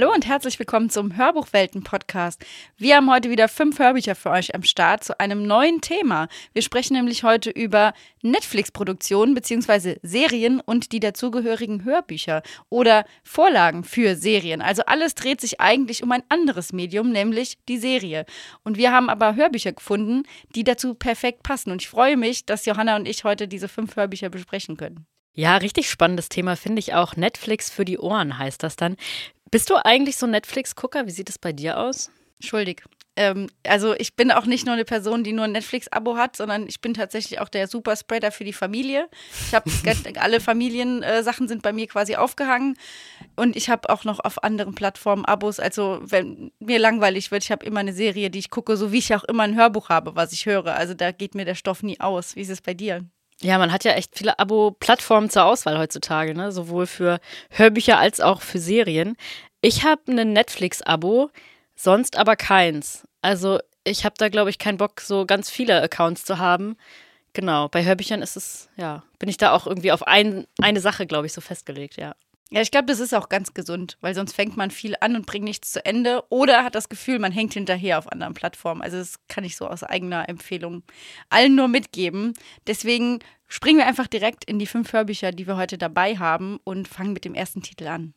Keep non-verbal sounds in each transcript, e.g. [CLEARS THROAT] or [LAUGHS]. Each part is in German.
Hallo und herzlich willkommen zum Hörbuchwelten-Podcast. Wir haben heute wieder fünf Hörbücher für euch am Start zu einem neuen Thema. Wir sprechen nämlich heute über Netflix-Produktionen bzw. Serien und die dazugehörigen Hörbücher oder Vorlagen für Serien. Also alles dreht sich eigentlich um ein anderes Medium, nämlich die Serie. Und wir haben aber Hörbücher gefunden, die dazu perfekt passen. Und ich freue mich, dass Johanna und ich heute diese fünf Hörbücher besprechen können. Ja, richtig spannendes Thema finde ich auch. Netflix für die Ohren heißt das dann. Bist du eigentlich so Netflix-Gucker? Wie sieht es bei dir aus? Schuldig. Ähm, also ich bin auch nicht nur eine Person, die nur ein Netflix-Abo hat, sondern ich bin tatsächlich auch der Superspreader für die Familie. Ich habe [LAUGHS] alle Familiensachen äh, sind bei mir quasi aufgehangen und ich habe auch noch auf anderen Plattformen Abos. Also wenn mir langweilig wird, ich habe immer eine Serie, die ich gucke, so wie ich auch immer ein Hörbuch habe, was ich höre. Also da geht mir der Stoff nie aus. Wie ist es bei dir? Ja, man hat ja echt viele Abo-Plattformen zur Auswahl heutzutage, ne? sowohl für Hörbücher als auch für Serien. Ich habe ein Netflix-Abo, sonst aber keins. Also ich habe da, glaube ich, keinen Bock, so ganz viele Accounts zu haben. Genau, bei Hörbüchern ist es, ja, bin ich da auch irgendwie auf ein, eine Sache, glaube ich, so festgelegt, ja. Ja, ich glaube, das ist auch ganz gesund, weil sonst fängt man viel an und bringt nichts zu Ende oder hat das Gefühl, man hängt hinterher auf anderen Plattformen. Also das kann ich so aus eigener Empfehlung allen nur mitgeben. Deswegen springen wir einfach direkt in die fünf Hörbücher, die wir heute dabei haben und fangen mit dem ersten Titel an.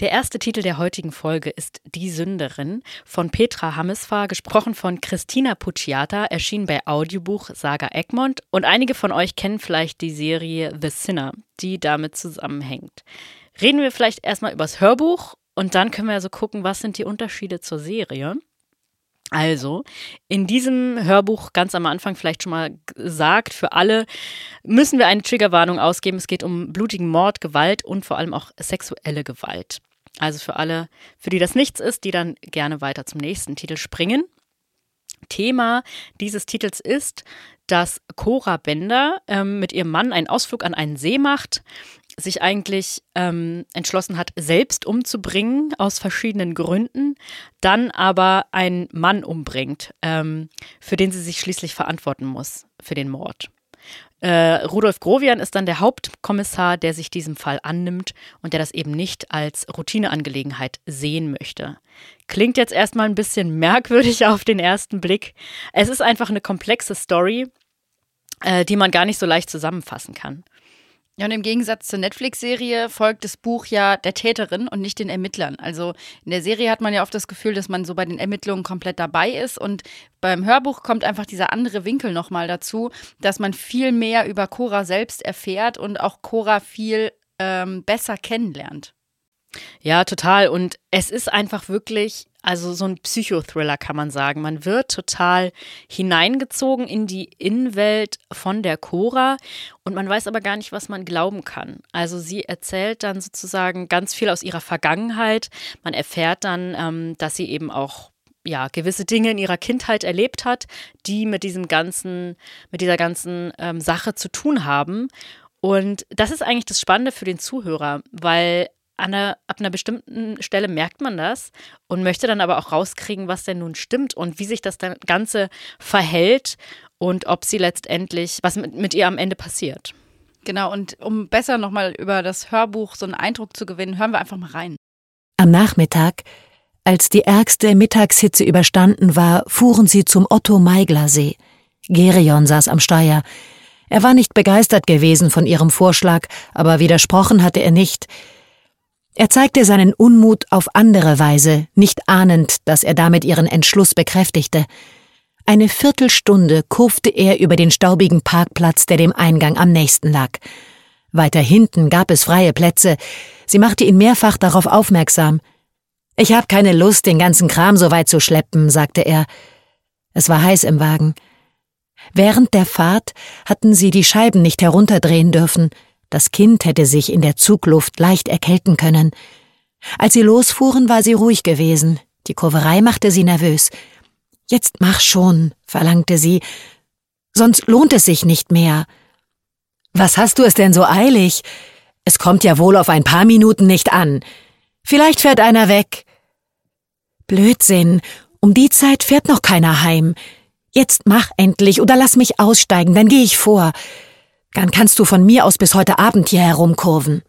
Der erste Titel der heutigen Folge ist Die Sünderin von Petra Hammesfahr, gesprochen von Christina Pucciata, erschien bei Audiobuch Saga Egmont und einige von euch kennen vielleicht die Serie The Sinner, die damit zusammenhängt. Reden wir vielleicht erstmal übers Hörbuch und dann können wir so gucken, was sind die Unterschiede zur Serie. Also, in diesem Hörbuch ganz am Anfang vielleicht schon mal gesagt, für alle müssen wir eine Triggerwarnung ausgeben. Es geht um blutigen Mord, Gewalt und vor allem auch sexuelle Gewalt. Also für alle, für die das nichts ist, die dann gerne weiter zum nächsten Titel springen. Thema dieses Titels ist, dass Cora Bender ähm, mit ihrem Mann einen Ausflug an einen See macht sich eigentlich ähm, entschlossen hat, selbst umzubringen aus verschiedenen Gründen, dann aber einen Mann umbringt, ähm, für den sie sich schließlich verantworten muss, für den Mord. Äh, Rudolf Grovian ist dann der Hauptkommissar, der sich diesem Fall annimmt und der das eben nicht als Routineangelegenheit sehen möchte. Klingt jetzt erstmal ein bisschen merkwürdig auf den ersten Blick. Es ist einfach eine komplexe Story, äh, die man gar nicht so leicht zusammenfassen kann. Ja, und im Gegensatz zur Netflix-Serie folgt das Buch ja der Täterin und nicht den Ermittlern. Also in der Serie hat man ja oft das Gefühl, dass man so bei den Ermittlungen komplett dabei ist. Und beim Hörbuch kommt einfach dieser andere Winkel nochmal dazu, dass man viel mehr über Cora selbst erfährt und auch Cora viel ähm, besser kennenlernt. Ja, total. Und es ist einfach wirklich, also so ein Psychothriller kann man sagen. Man wird total hineingezogen in die Innenwelt von der Cora und man weiß aber gar nicht, was man glauben kann. Also sie erzählt dann sozusagen ganz viel aus ihrer Vergangenheit. Man erfährt dann, ähm, dass sie eben auch ja, gewisse Dinge in ihrer Kindheit erlebt hat, die mit diesem ganzen, mit dieser ganzen ähm, Sache zu tun haben. Und das ist eigentlich das Spannende für den Zuhörer, weil einer, ab einer bestimmten Stelle merkt man das und möchte dann aber auch rauskriegen, was denn nun stimmt und wie sich das dann Ganze verhält und ob sie letztendlich, was mit, mit ihr am Ende passiert. Genau, und um besser nochmal über das Hörbuch so einen Eindruck zu gewinnen, hören wir einfach mal rein. Am Nachmittag, als die ärgste Mittagshitze überstanden war, fuhren sie zum Otto-Meigler-See. Gerion saß am Steuer. Er war nicht begeistert gewesen von ihrem Vorschlag, aber widersprochen hatte er nicht. Er zeigte seinen Unmut auf andere Weise, nicht ahnend, dass er damit ihren Entschluss bekräftigte. Eine Viertelstunde kurfte er über den staubigen Parkplatz, der dem Eingang am nächsten lag. Weiter hinten gab es freie Plätze. Sie machte ihn mehrfach darauf aufmerksam. Ich hab keine Lust, den ganzen Kram so weit zu schleppen, sagte er. Es war heiß im Wagen. Während der Fahrt hatten sie die Scheiben nicht herunterdrehen dürfen. Das Kind hätte sich in der Zugluft leicht erkälten können. Als sie losfuhren, war sie ruhig gewesen. Die Kurverei machte sie nervös. Jetzt mach schon, verlangte sie, sonst lohnt es sich nicht mehr. Was hast du es denn so eilig? Es kommt ja wohl auf ein paar Minuten nicht an. Vielleicht fährt einer weg. Blödsinn, um die Zeit fährt noch keiner heim. Jetzt mach endlich oder lass mich aussteigen, dann geh ich vor. Dann kannst du von mir aus bis heute Abend hier herumkurven.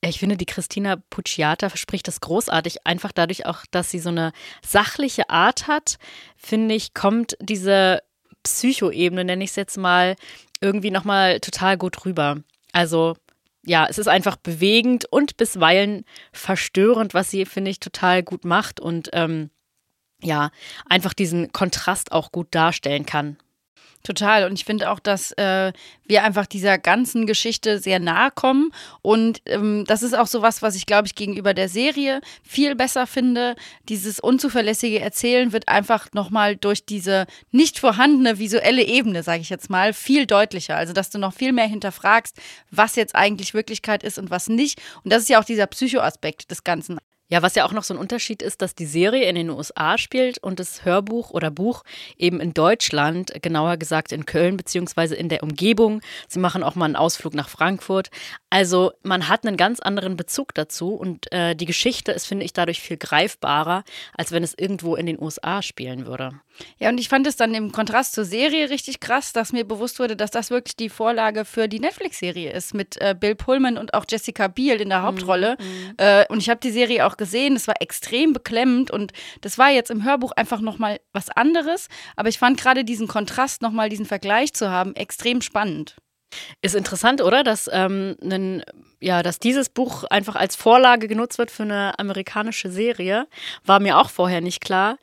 Ich finde, die Christina Pucciata verspricht das großartig. Einfach dadurch auch, dass sie so eine sachliche Art hat, finde ich, kommt diese Psychoebene, nenne ich es jetzt mal, irgendwie nochmal total gut rüber. Also, ja, es ist einfach bewegend und bisweilen verstörend, was sie, finde ich, total gut macht und ähm, ja, einfach diesen Kontrast auch gut darstellen kann. Total. Und ich finde auch, dass äh, wir einfach dieser ganzen Geschichte sehr nahe kommen. Und ähm, das ist auch so was, was ich, glaube ich, gegenüber der Serie viel besser finde. Dieses unzuverlässige Erzählen wird einfach nochmal durch diese nicht vorhandene visuelle Ebene, sage ich jetzt mal, viel deutlicher. Also, dass du noch viel mehr hinterfragst, was jetzt eigentlich Wirklichkeit ist und was nicht. Und das ist ja auch dieser Psychoaspekt des Ganzen. Ja, was ja auch noch so ein Unterschied ist, dass die Serie in den USA spielt und das Hörbuch oder Buch eben in Deutschland, genauer gesagt in Köln beziehungsweise in der Umgebung. Sie machen auch mal einen Ausflug nach Frankfurt. Also man hat einen ganz anderen Bezug dazu und äh, die Geschichte ist, finde ich, dadurch viel greifbarer, als wenn es irgendwo in den USA spielen würde. Ja, und ich fand es dann im Kontrast zur Serie richtig krass, dass mir bewusst wurde, dass das wirklich die Vorlage für die Netflix-Serie ist mit äh, Bill Pullman und auch Jessica Biel in der Hauptrolle. Mhm. Äh, und ich habe die Serie auch gesehen, es war extrem beklemmend und das war jetzt im Hörbuch einfach nochmal was anderes. Aber ich fand gerade diesen Kontrast, nochmal diesen Vergleich zu haben, extrem spannend. Ist interessant, oder? Dass, ähm, nen, ja, dass dieses Buch einfach als Vorlage genutzt wird für eine amerikanische Serie. War mir auch vorher nicht klar.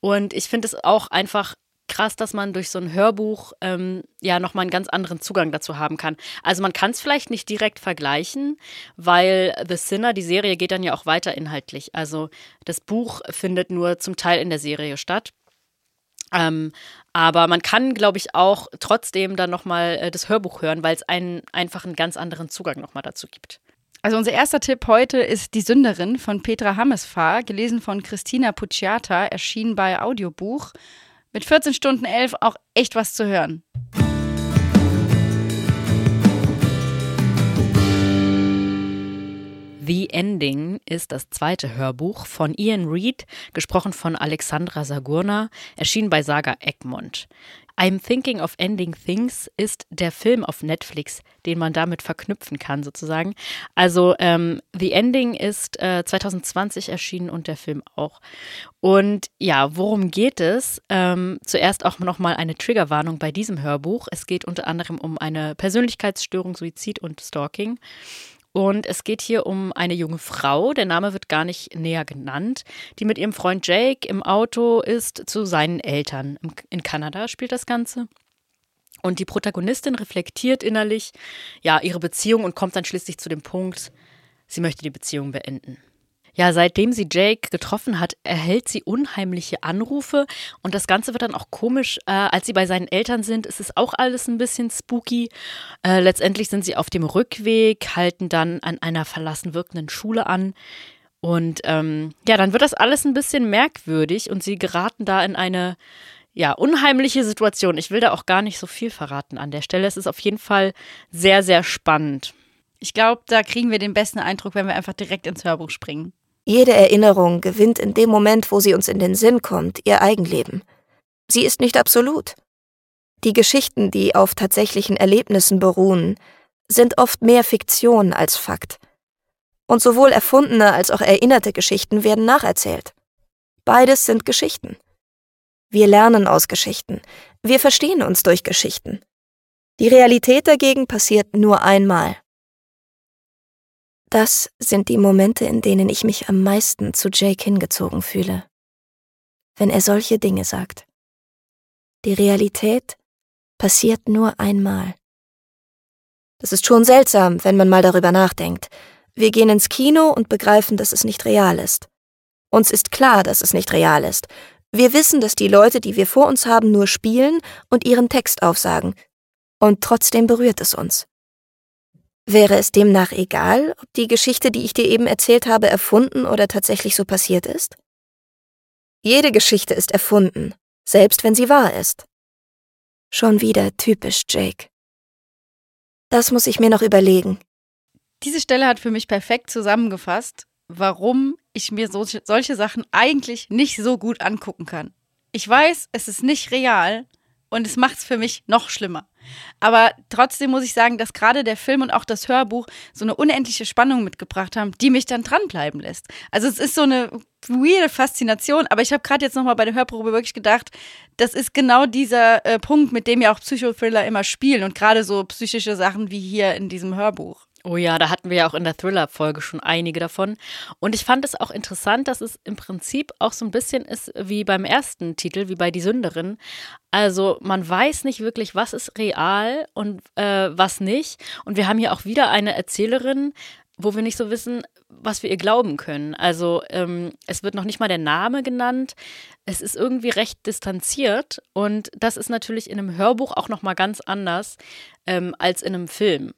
Und ich finde es auch einfach krass, dass man durch so ein Hörbuch ähm, ja nochmal einen ganz anderen Zugang dazu haben kann. Also man kann es vielleicht nicht direkt vergleichen, weil The Sinner, die Serie geht dann ja auch weiter inhaltlich. Also das Buch findet nur zum Teil in der Serie statt. Ähm, aber man kann, glaube ich, auch trotzdem dann nochmal äh, das Hörbuch hören, weil es einen einfach einen ganz anderen Zugang nochmal dazu gibt. Also unser erster Tipp heute ist Die Sünderin von Petra Hammesfahr, gelesen von Christina Pucciata, erschienen bei Audiobuch. Mit 14 Stunden 11 auch echt was zu hören. The Ending ist das zweite Hörbuch von Ian Reed, gesprochen von Alexandra Sagurna, erschienen bei Saga Egmont. I'm Thinking of Ending Things ist der Film auf Netflix, den man damit verknüpfen kann, sozusagen. Also ähm, The Ending ist äh, 2020 erschienen und der Film auch. Und ja, worum geht es? Ähm, zuerst auch nochmal eine Triggerwarnung bei diesem Hörbuch. Es geht unter anderem um eine Persönlichkeitsstörung, Suizid und Stalking. Und es geht hier um eine junge Frau, der Name wird gar nicht näher genannt, die mit ihrem Freund Jake im Auto ist zu seinen Eltern. In Kanada spielt das Ganze. Und die Protagonistin reflektiert innerlich ja ihre Beziehung und kommt dann schließlich zu dem Punkt, sie möchte die Beziehung beenden. Ja, seitdem sie Jake getroffen hat, erhält sie unheimliche Anrufe und das Ganze wird dann auch komisch. Äh, als sie bei seinen Eltern sind, ist es auch alles ein bisschen spooky. Äh, letztendlich sind sie auf dem Rückweg, halten dann an einer verlassen wirkenden Schule an. Und ähm, ja, dann wird das alles ein bisschen merkwürdig und sie geraten da in eine ja, unheimliche Situation. Ich will da auch gar nicht so viel verraten an der Stelle. Es ist auf jeden Fall sehr, sehr spannend. Ich glaube, da kriegen wir den besten Eindruck, wenn wir einfach direkt ins Hörbuch springen. Jede Erinnerung gewinnt in dem Moment, wo sie uns in den Sinn kommt, ihr Eigenleben. Sie ist nicht absolut. Die Geschichten, die auf tatsächlichen Erlebnissen beruhen, sind oft mehr Fiktion als Fakt. Und sowohl erfundene als auch erinnerte Geschichten werden nacherzählt. Beides sind Geschichten. Wir lernen aus Geschichten. Wir verstehen uns durch Geschichten. Die Realität dagegen passiert nur einmal. Das sind die Momente, in denen ich mich am meisten zu Jake hingezogen fühle. Wenn er solche Dinge sagt. Die Realität passiert nur einmal. Das ist schon seltsam, wenn man mal darüber nachdenkt. Wir gehen ins Kino und begreifen, dass es nicht real ist. Uns ist klar, dass es nicht real ist. Wir wissen, dass die Leute, die wir vor uns haben, nur spielen und ihren Text aufsagen. Und trotzdem berührt es uns. Wäre es demnach egal, ob die Geschichte, die ich dir eben erzählt habe, erfunden oder tatsächlich so passiert ist? Jede Geschichte ist erfunden, selbst wenn sie wahr ist. Schon wieder typisch Jake. Das muss ich mir noch überlegen. Diese Stelle hat für mich perfekt zusammengefasst, warum ich mir so, solche Sachen eigentlich nicht so gut angucken kann. Ich weiß, es ist nicht real und es macht es für mich noch schlimmer. Aber trotzdem muss ich sagen, dass gerade der Film und auch das Hörbuch so eine unendliche Spannung mitgebracht haben, die mich dann dranbleiben lässt. Also es ist so eine weirde Faszination, aber ich habe gerade jetzt nochmal bei der Hörprobe wirklich gedacht, das ist genau dieser äh, Punkt, mit dem ja auch Psychothriller immer spielen und gerade so psychische Sachen wie hier in diesem Hörbuch. Oh ja, da hatten wir ja auch in der Thriller-Folge schon einige davon. Und ich fand es auch interessant, dass es im Prinzip auch so ein bisschen ist wie beim ersten Titel, wie bei Die Sünderin. Also man weiß nicht wirklich, was ist real und äh, was nicht. Und wir haben hier auch wieder eine Erzählerin, wo wir nicht so wissen, was wir ihr glauben können. Also ähm, es wird noch nicht mal der Name genannt. Es ist irgendwie recht distanziert und das ist natürlich in einem Hörbuch auch noch mal ganz anders ähm, als in einem Film.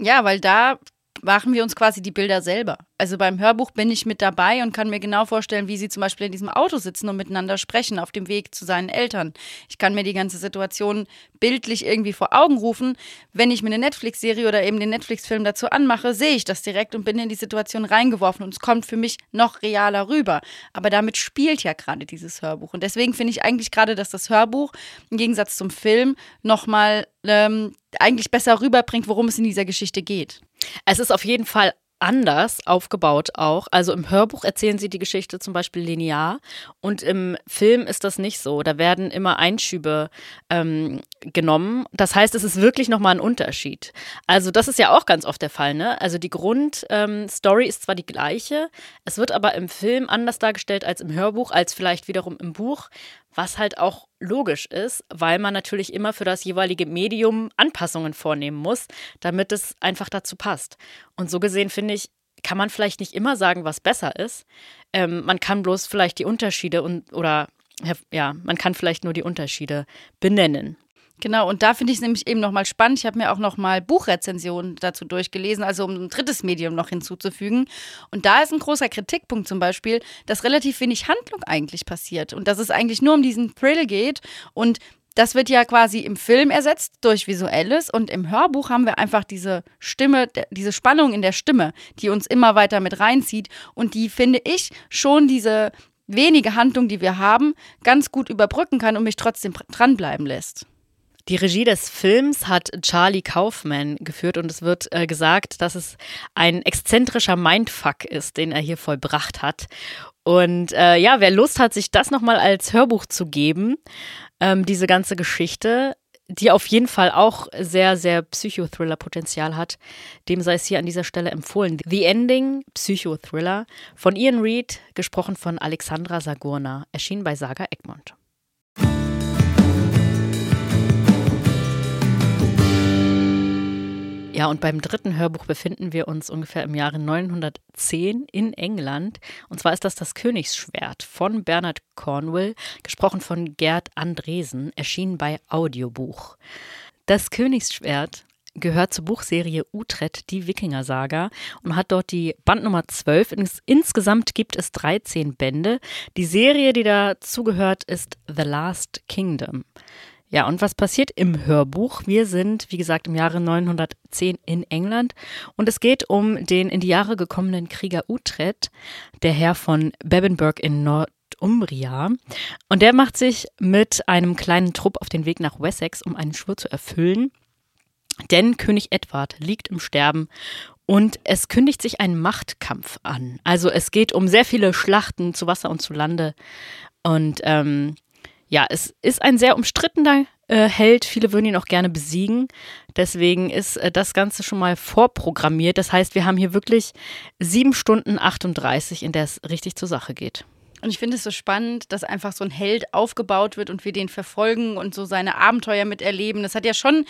Ja, weil da machen wir uns quasi die Bilder selber. Also beim Hörbuch bin ich mit dabei und kann mir genau vorstellen, wie sie zum Beispiel in diesem Auto sitzen und miteinander sprechen auf dem Weg zu seinen Eltern. Ich kann mir die ganze Situation bildlich irgendwie vor Augen rufen. Wenn ich mir eine Netflix-Serie oder eben den Netflix-Film dazu anmache, sehe ich das direkt und bin in die Situation reingeworfen und es kommt für mich noch realer rüber. Aber damit spielt ja gerade dieses Hörbuch. Und deswegen finde ich eigentlich gerade, dass das Hörbuch im Gegensatz zum Film nochmal ähm, eigentlich besser rüberbringt, worum es in dieser Geschichte geht. Es ist auf jeden Fall anders aufgebaut auch. Also im Hörbuch erzählen sie die Geschichte zum Beispiel linear und im Film ist das nicht so. Da werden immer Einschübe ähm, genommen. Das heißt, es ist wirklich nochmal ein Unterschied. Also das ist ja auch ganz oft der Fall. Ne? Also die Grundstory ähm, ist zwar die gleiche, es wird aber im Film anders dargestellt als im Hörbuch, als vielleicht wiederum im Buch, was halt auch logisch ist, weil man natürlich immer für das jeweilige Medium Anpassungen vornehmen muss, damit es einfach dazu passt. Und so gesehen finde ich, kann man vielleicht nicht immer sagen, was besser ist. Ähm, man kann bloß vielleicht die Unterschiede und oder ja, man kann vielleicht nur die Unterschiede benennen. Genau, und da finde ich es nämlich eben nochmal spannend. Ich habe mir auch nochmal Buchrezensionen dazu durchgelesen, also um ein drittes Medium noch hinzuzufügen. Und da ist ein großer Kritikpunkt zum Beispiel, dass relativ wenig Handlung eigentlich passiert und dass es eigentlich nur um diesen Thrill geht. Und das wird ja quasi im Film ersetzt durch Visuelles und im Hörbuch haben wir einfach diese Stimme, diese Spannung in der Stimme, die uns immer weiter mit reinzieht und die, finde ich, schon diese wenige Handlung, die wir haben, ganz gut überbrücken kann und mich trotzdem dranbleiben lässt. Die Regie des Films hat Charlie Kaufman geführt und es wird äh, gesagt, dass es ein exzentrischer Mindfuck ist, den er hier vollbracht hat. Und äh, ja, wer Lust hat, sich das nochmal als Hörbuch zu geben, ähm, diese ganze Geschichte, die auf jeden Fall auch sehr, sehr Psychothriller-Potenzial hat, dem sei es hier an dieser Stelle empfohlen. The Ending, Psychothriller, von Ian Reed, gesprochen von Alexandra Sagurna, erschien bei Saga Egmont. Ja, und beim dritten Hörbuch befinden wir uns ungefähr im Jahre 910 in England. Und zwar ist das das Königsschwert von Bernard Cornwell, gesprochen von Gerd Andresen, erschienen bei Audiobuch. Das Königsschwert gehört zur Buchserie Utrecht, die Wikinger-Saga und hat dort die Bandnummer 12. Insgesamt gibt es 13 Bände. Die Serie, die dazugehört, ist The Last Kingdom. Ja, und was passiert im Hörbuch? Wir sind, wie gesagt, im Jahre 910 in England und es geht um den in die Jahre gekommenen Krieger Utrecht, der Herr von Bebbenburg in Nordumbria. Und der macht sich mit einem kleinen Trupp auf den Weg nach Wessex, um einen Schwur zu erfüllen. Denn König Edward liegt im Sterben und es kündigt sich ein Machtkampf an. Also es geht um sehr viele Schlachten zu Wasser und zu Lande. Und ähm, ja, es ist ein sehr umstrittener äh, Held. Viele würden ihn auch gerne besiegen. Deswegen ist äh, das Ganze schon mal vorprogrammiert. Das heißt, wir haben hier wirklich sieben Stunden 38, in der es richtig zur Sache geht. Und ich finde es so spannend, dass einfach so ein Held aufgebaut wird und wir den verfolgen und so seine Abenteuer miterleben. Das hat ja schon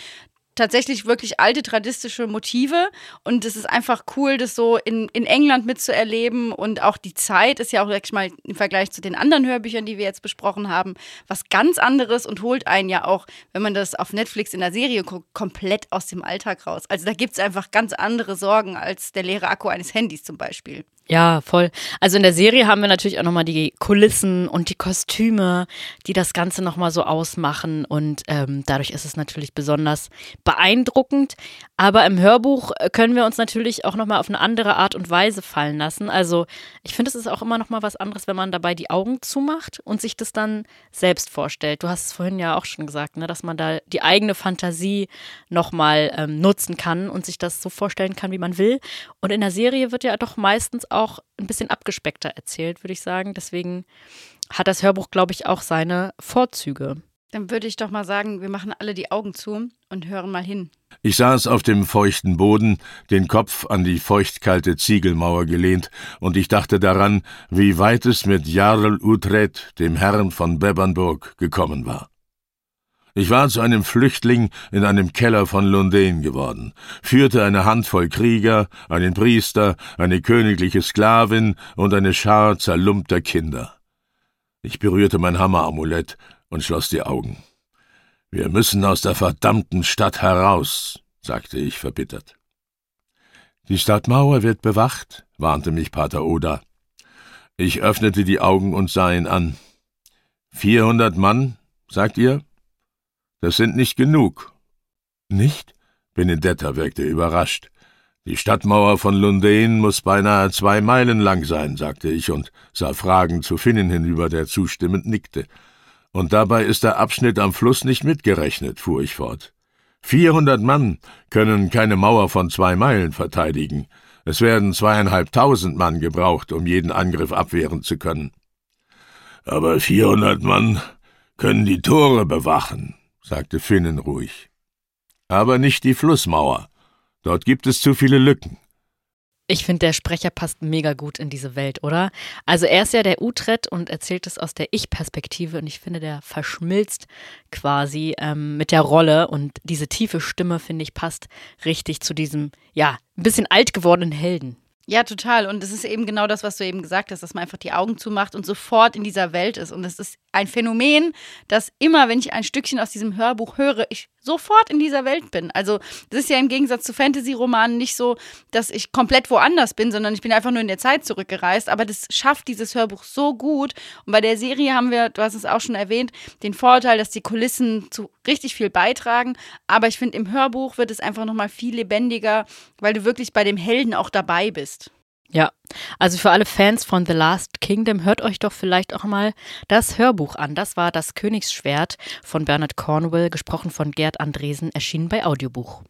tatsächlich wirklich alte tradistische Motive und es ist einfach cool, das so in, in England mitzuerleben und auch die Zeit ist ja auch, sag ich mal, im Vergleich zu den anderen Hörbüchern, die wir jetzt besprochen haben, was ganz anderes und holt einen ja auch, wenn man das auf Netflix in der Serie guckt, komplett aus dem Alltag raus. Also da gibt es einfach ganz andere Sorgen als der leere Akku eines Handys zum Beispiel. Ja, voll. Also in der Serie haben wir natürlich auch nochmal die Kulissen und die Kostüme, die das Ganze nochmal so ausmachen. Und ähm, dadurch ist es natürlich besonders beeindruckend. Aber im Hörbuch können wir uns natürlich auch nochmal auf eine andere Art und Weise fallen lassen. Also ich finde, es ist auch immer nochmal was anderes, wenn man dabei die Augen zumacht und sich das dann selbst vorstellt. Du hast es vorhin ja auch schon gesagt, ne, dass man da die eigene Fantasie nochmal ähm, nutzen kann und sich das so vorstellen kann, wie man will. Und in der Serie wird ja doch meistens auch ein bisschen abgespeckter erzählt, würde ich sagen. Deswegen hat das Hörbuch, glaube ich, auch seine Vorzüge. Dann würde ich doch mal sagen, wir machen alle die Augen zu und hören mal hin. Ich saß auf dem feuchten Boden, den Kopf an die feuchtkalte Ziegelmauer gelehnt, und ich dachte daran, wie weit es mit Jarl Utred, dem Herrn von Bebernburg, gekommen war. Ich war zu einem Flüchtling in einem Keller von Lundain geworden, führte eine Handvoll Krieger, einen Priester, eine königliche Sklavin und eine Schar zerlumpter Kinder. Ich berührte mein Hammeramulett und schloss die Augen. Wir müssen aus der verdammten Stadt heraus, sagte ich verbittert. Die Stadtmauer wird bewacht, warnte mich Pater Oda. Ich öffnete die Augen und sah ihn an. Vierhundert Mann, sagt ihr? Das sind nicht genug. Nicht? Benedetta wirkte überrascht. Die Stadtmauer von Lundain muss beinahe zwei Meilen lang sein, sagte ich und sah fragend zu Finnen hinüber, der zustimmend nickte. Und dabei ist der Abschnitt am Fluss nicht mitgerechnet, fuhr ich fort. Vierhundert Mann können keine Mauer von zwei Meilen verteidigen. Es werden zweieinhalbtausend Mann gebraucht, um jeden Angriff abwehren zu können. Aber vierhundert Mann können die Tore bewachen, sagte Finnen ruhig. Aber nicht die Flussmauer. Dort gibt es zu viele Lücken. Ich finde, der Sprecher passt mega gut in diese Welt, oder? Also er ist ja der Utrecht und erzählt es aus der Ich-Perspektive und ich finde, der verschmilzt quasi ähm, mit der Rolle und diese tiefe Stimme, finde ich, passt richtig zu diesem, ja, ein bisschen alt gewordenen Helden. Ja, total. Und es ist eben genau das, was du eben gesagt hast, dass man einfach die Augen zumacht und sofort in dieser Welt ist. Und es ist ein Phänomen, dass immer, wenn ich ein Stückchen aus diesem Hörbuch höre, ich sofort in dieser Welt bin. Also, das ist ja im Gegensatz zu Fantasy-Romanen nicht so, dass ich komplett woanders bin, sondern ich bin einfach nur in der Zeit zurückgereist. Aber das schafft dieses Hörbuch so gut. Und bei der Serie haben wir, du hast es auch schon erwähnt, den Vorteil, dass die Kulissen zu richtig viel beitragen. Aber ich finde, im Hörbuch wird es einfach nochmal viel lebendiger, weil du wirklich bei dem Helden auch dabei bist. Ja, also für alle Fans von The Last Kingdom, hört euch doch vielleicht auch mal das Hörbuch an. Das war Das Königsschwert von Bernard Cornwell, gesprochen von Gerd Andresen, erschienen bei Audiobuch.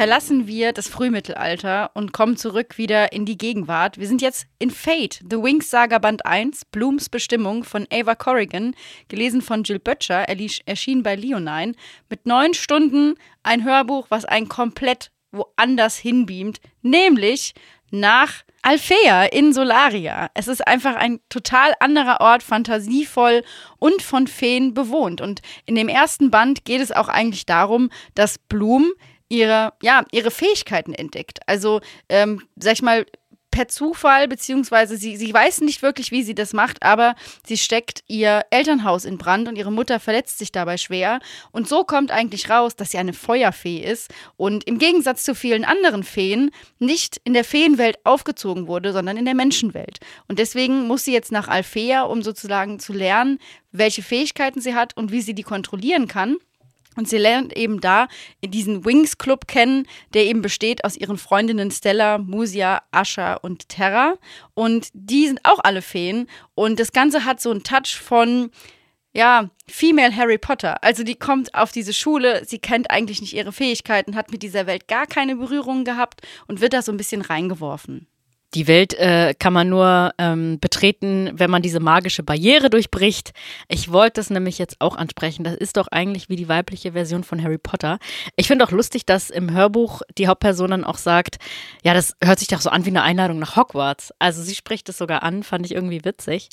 Verlassen wir das Frühmittelalter und kommen zurück wieder in die Gegenwart. Wir sind jetzt in Fate, The Wings Saga Band 1, Blooms Bestimmung von Ava Corrigan, gelesen von Jill Butcher, erschien bei Leonine, mit neun Stunden ein Hörbuch, was einen komplett woanders hinbeamt, nämlich nach Alfea in Solaria. Es ist einfach ein total anderer Ort, fantasievoll und von Feen bewohnt. Und in dem ersten Band geht es auch eigentlich darum, dass Bloom ihre, ja, ihre Fähigkeiten entdeckt. Also, ähm, sag ich mal, per Zufall, beziehungsweise sie, sie weiß nicht wirklich, wie sie das macht, aber sie steckt ihr Elternhaus in Brand und ihre Mutter verletzt sich dabei schwer. Und so kommt eigentlich raus, dass sie eine Feuerfee ist und im Gegensatz zu vielen anderen Feen nicht in der Feenwelt aufgezogen wurde, sondern in der Menschenwelt. Und deswegen muss sie jetzt nach Alfea, um sozusagen zu lernen, welche Fähigkeiten sie hat und wie sie die kontrollieren kann. Und sie lernt eben da diesen Wings Club kennen, der eben besteht aus ihren Freundinnen Stella, Musia, Asha und Terra. Und die sind auch alle Feen. Und das Ganze hat so einen Touch von, ja, Female Harry Potter. Also die kommt auf diese Schule, sie kennt eigentlich nicht ihre Fähigkeiten, hat mit dieser Welt gar keine Berührung gehabt und wird da so ein bisschen reingeworfen. Die Welt äh, kann man nur ähm, betreten, wenn man diese magische Barriere durchbricht. Ich wollte das nämlich jetzt auch ansprechen. Das ist doch eigentlich wie die weibliche Version von Harry Potter. Ich finde auch lustig, dass im Hörbuch die Hauptperson dann auch sagt, ja, das hört sich doch so an wie eine Einladung nach Hogwarts. Also sie spricht es sogar an, fand ich irgendwie witzig.